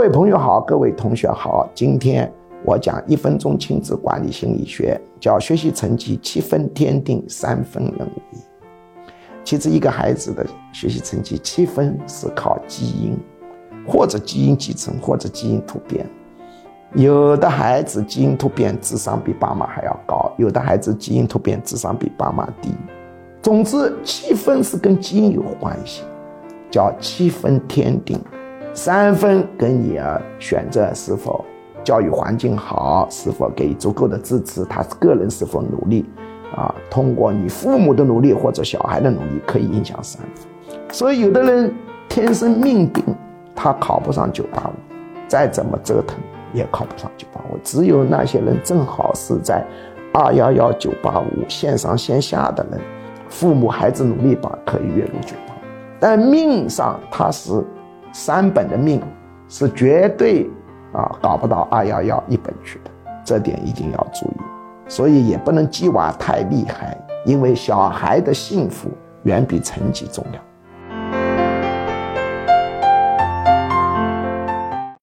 各位朋友好，各位同学好，今天我讲一分钟亲子管理心理学，叫学习成绩七分天定，三分人为。其实一个孩子的学习成绩七分是靠基因，或者基因继承，或者基因突变。有的孩子基因突变，智商比爸妈还要高；有的孩子基因突变，智商比爸妈低。总之，七分是跟基因有关系，叫七分天定，三分跟你啊选择是否教育环境好，是否给予足够的支持，他个人是否努力，啊，通过你父母的努力或者小孩的努力可以影响三分。所以，有的人天生命定，他考不上九八五，再怎么折腾。也考不上九八五，只有那些人正好是在二幺幺九八五线上线下的人，父母孩子努力吧，可以月入九八五。但命上他是三本的命，是绝对啊搞不到二幺幺一本去的，这点一定要注意。所以也不能鸡娃太厉害，因为小孩的幸福远比成绩重要。